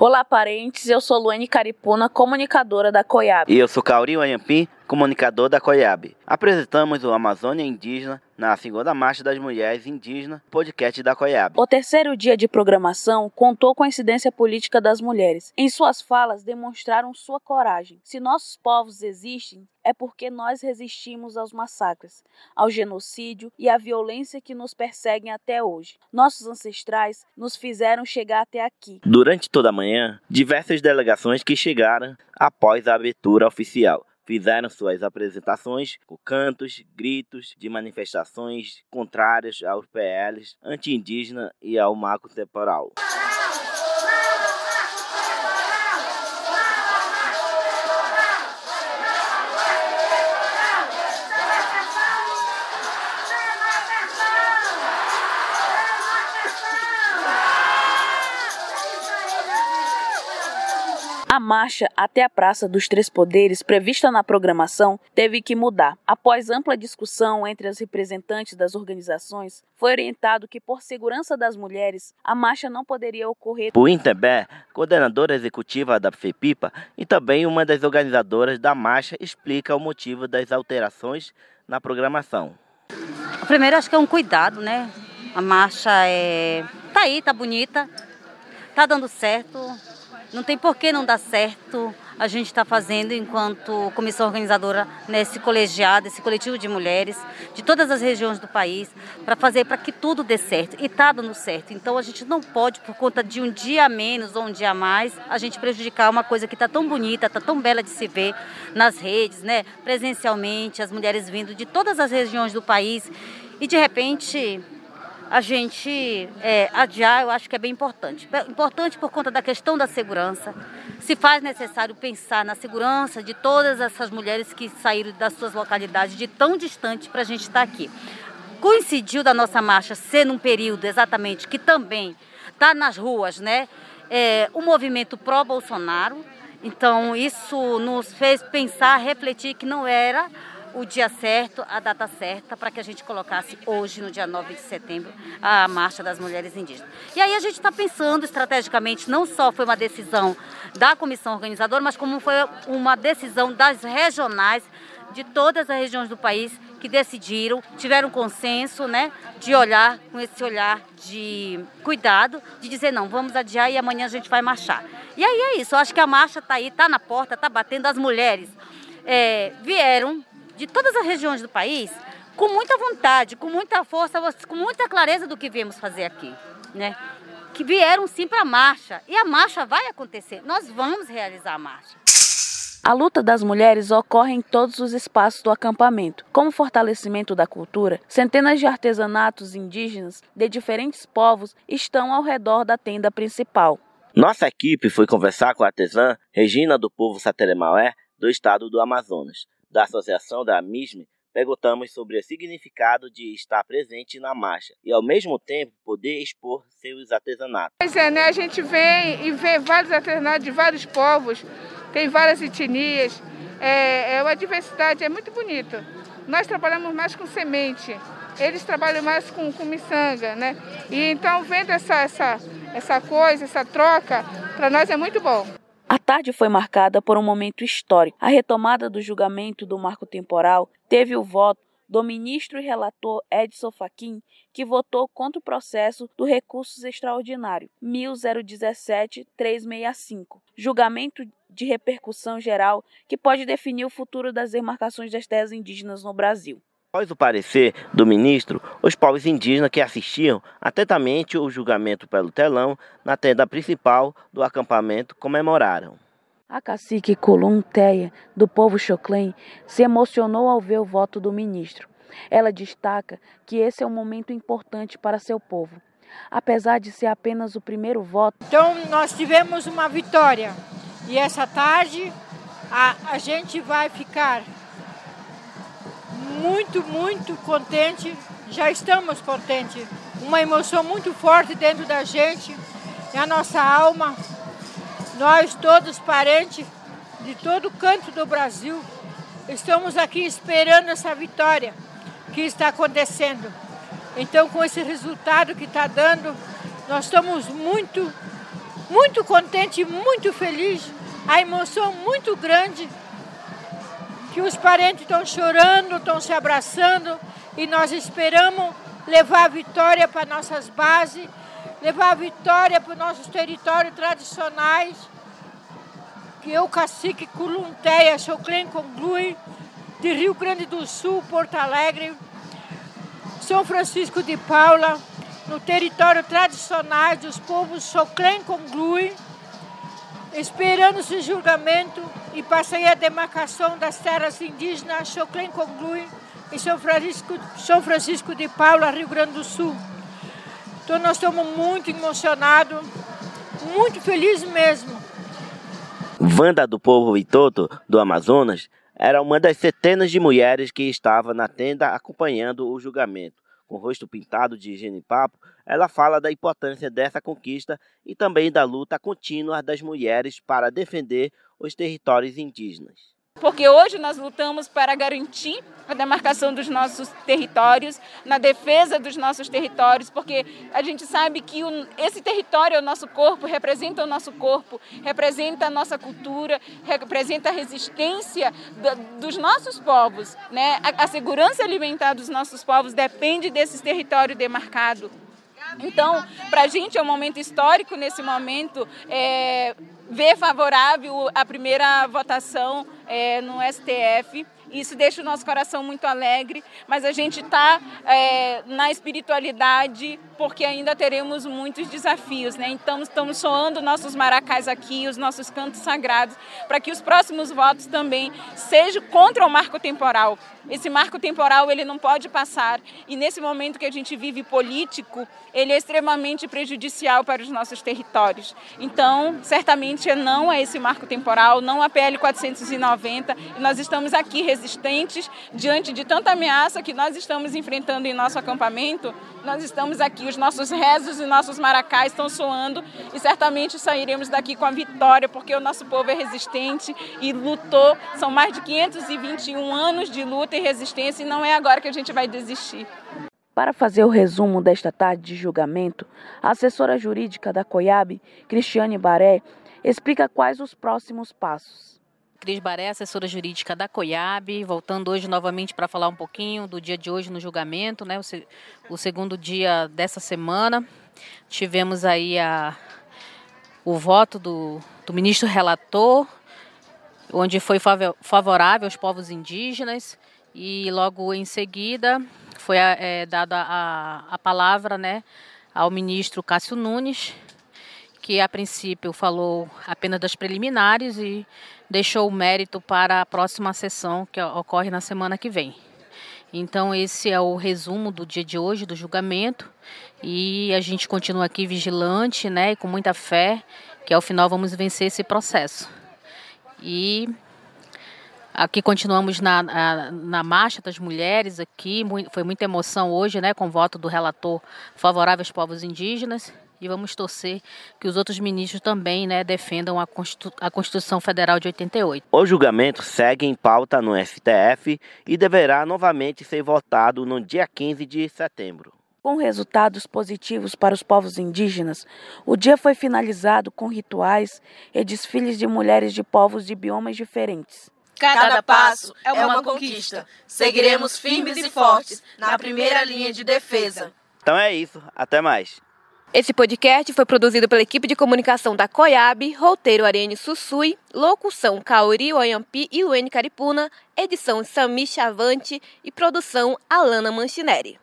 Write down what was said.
Olá, parentes. Eu sou Luane Caripuna, comunicadora da COIAB. E eu sou Cauri Anhampim, comunicador da COIAB. Apresentamos o Amazônia Indígena na segunda Marcha das Mulheres Indígenas, podcast da COIAB. O terceiro dia de programação contou com a incidência política das mulheres. Em suas falas, demonstraram sua coragem. Se nossos povos existem, é porque nós resistimos aos massacres, ao genocídio e à violência que nos perseguem até hoje. Nossos ancestrais nos fizeram chegar até aqui. Durante toda a manhã, diversas delegações que chegaram após a abertura oficial fizeram suas apresentações com cantos, gritos de manifestações contrárias aos PLs anti-indígena e ao marco temporal. A marcha até a Praça dos Três Poderes, prevista na programação, teve que mudar. Após ampla discussão entre as representantes das organizações, foi orientado que, por segurança das mulheres, a marcha não poderia ocorrer. Por Intebé, coordenadora executiva da FEPIPA e também uma das organizadoras da marcha, explica o motivo das alterações na programação. Primeiro, acho que é um cuidado, né? A marcha é. tá aí, tá bonita, tá dando certo não tem por que não dar certo a gente está fazendo enquanto comissão organizadora nesse colegiado, esse coletivo de mulheres de todas as regiões do país, para fazer para que tudo dê certo. E está dando certo. Então a gente não pode, por conta de um dia a menos ou um dia a mais, a gente prejudicar uma coisa que está tão bonita, está tão bela de se ver nas redes, né? presencialmente, as mulheres vindo de todas as regiões do país. E de repente a gente é, adiar, eu acho que é bem importante. Importante por conta da questão da segurança. Se faz necessário pensar na segurança de todas essas mulheres que saíram das suas localidades de tão distante para a gente estar aqui. Coincidiu da nossa marcha ser num período exatamente que também está nas ruas, né? É, o movimento pró-Bolsonaro. Então, isso nos fez pensar, refletir que não era o dia certo, a data certa, para que a gente colocasse hoje, no dia 9 de setembro, a Marcha das Mulheres Indígenas. E aí a gente está pensando estrategicamente, não só foi uma decisão da comissão organizadora, mas como foi uma decisão das regionais de todas as regiões do país que decidiram, tiveram consenso, né, de olhar com esse olhar de cuidado, de dizer não, vamos adiar e amanhã a gente vai marchar. E aí é isso, eu acho que a marcha está aí, está na porta, está batendo, as mulheres é, vieram de todas as regiões do país com muita vontade, com muita força, com muita clareza do que viemos fazer aqui, né? Que vieram sim para a marcha e a marcha vai acontecer. Nós vamos realizar a marcha. A luta das mulheres ocorre em todos os espaços do acampamento. Como fortalecimento da cultura, centenas de artesanatos indígenas de diferentes povos estão ao redor da tenda principal. Nossa equipe foi conversar com a artesã Regina do Povo Sateremaué, do estado do Amazonas da Associação da MISME, perguntamos sobre o significado de estar presente na marcha e, ao mesmo tempo, poder expor seus artesanatos. Pois é, né? A gente vem e vê vários artesanatos de vários povos, tem várias etnias, é, é uma diversidade, é muito bonito. Nós trabalhamos mais com semente, eles trabalham mais com, com miçanga, né? E então, vendo essa, essa, essa coisa, essa troca, para nós é muito bom. A tarde foi marcada por um momento histórico. A retomada do julgamento do marco temporal teve o voto do ministro e relator Edson Fachin, que votou contra o processo do recursos extraordinário 1017-365, julgamento de repercussão geral que pode definir o futuro das demarcações das terras indígenas no Brasil. Após o parecer do ministro, os povos indígenas que assistiam atentamente o julgamento pelo telão na tenda principal do acampamento comemoraram. A cacique Kulum Teia, do povo Xoclen, se emocionou ao ver o voto do ministro. Ela destaca que esse é um momento importante para seu povo. Apesar de ser apenas o primeiro voto. Então, nós tivemos uma vitória. E essa tarde a, a gente vai ficar muito, muito contente. Já estamos contentes. Uma emoção muito forte dentro da gente, na nossa alma. Nós todos parentes de todo canto do Brasil estamos aqui esperando essa vitória que está acontecendo. Então, com esse resultado que está dando, nós estamos muito muito contente, muito feliz, a emoção muito grande, que os parentes estão chorando, estão se abraçando e nós esperamos levar a vitória para nossas bases, levar a vitória para os nossos territórios tradicionais, que eu, cacique Culunteia, Choclen Conglui, de Rio Grande do Sul, Porto Alegre, São Francisco de Paula, no território tradicional dos povos Choclen Conglui, esperando esse julgamento e passei a demarcação das terras indígenas Choclen Conglui em São Francisco, São Francisco de Paula, Rio Grande do Sul. Então nós estamos muito emocionados, muito felizes mesmo. Wanda do povo Itoto, do Amazonas, era uma das centenas de mulheres que estava na tenda acompanhando o julgamento. Com o rosto pintado de genipapo, ela fala da importância dessa conquista e também da luta contínua das mulheres para defender os territórios indígenas porque hoje nós lutamos para garantir a demarcação dos nossos territórios, na defesa dos nossos territórios, porque a gente sabe que o, esse território é o nosso corpo, representa o nosso corpo, representa a nossa cultura, representa a resistência do, dos nossos povos. Né? A, a segurança alimentar dos nossos povos depende desse território demarcado. Então, para a gente é um momento histórico nesse momento é, ver favorável a primeira votação é, no STF. Isso deixa o nosso coração muito alegre, mas a gente está é, na espiritualidade porque ainda teremos muitos desafios, né? Então estamos soando nossos maracás aqui, os nossos cantos sagrados, para que os próximos votos também sejam contra o marco temporal. Esse marco temporal ele não pode passar e nesse momento que a gente vive político, ele é extremamente prejudicial para os nossos territórios. Então, certamente não é esse marco temporal, não a PL 490, e nós estamos aqui resistentes diante de tanta ameaça que nós estamos enfrentando em nosso acampamento. Nós estamos aqui, os nossos rezos e nossos maracás estão soando e certamente sairemos daqui com a vitória, porque o nosso povo é resistente e lutou. São mais de 521 anos de luta e resistência e não é agora que a gente vai desistir. Para fazer o resumo desta tarde de julgamento, a assessora jurídica da COIAB, Cristiane Baré, explica quais os próximos passos. Cris Baré, assessora jurídica da COIAB, voltando hoje novamente para falar um pouquinho do dia de hoje no julgamento, né, o, se, o segundo dia dessa semana. Tivemos aí a, o voto do, do ministro relator, onde foi favorável aos povos indígenas, e logo em seguida foi é, dada a, a palavra né, ao ministro Cássio Nunes, que a princípio falou apenas das preliminares e deixou o mérito para a próxima sessão que ocorre na semana que vem. Então esse é o resumo do dia de hoje do julgamento e a gente continua aqui vigilante, né, e com muita fé que ao final vamos vencer esse processo. E aqui continuamos na, na, na marcha das mulheres aqui, foi muita emoção hoje, né, com o voto do relator favorável aos povos indígenas e vamos torcer que os outros ministros também né, defendam a, Constitu a Constituição Federal de 88. O julgamento segue em pauta no STF e deverá novamente ser votado no dia 15 de setembro. Com resultados positivos para os povos indígenas, o dia foi finalizado com rituais e desfiles de mulheres de povos de biomas diferentes. Cada passo é uma conquista. Seguiremos firmes e fortes na primeira linha de defesa. Então é isso. Até mais. Esse podcast foi produzido pela equipe de comunicação da COIAB, roteiro Ariane Sussui, locução Kaori Oyampi e Luene Caripuna, edição Sami Chavante e produção Alana Manchineri.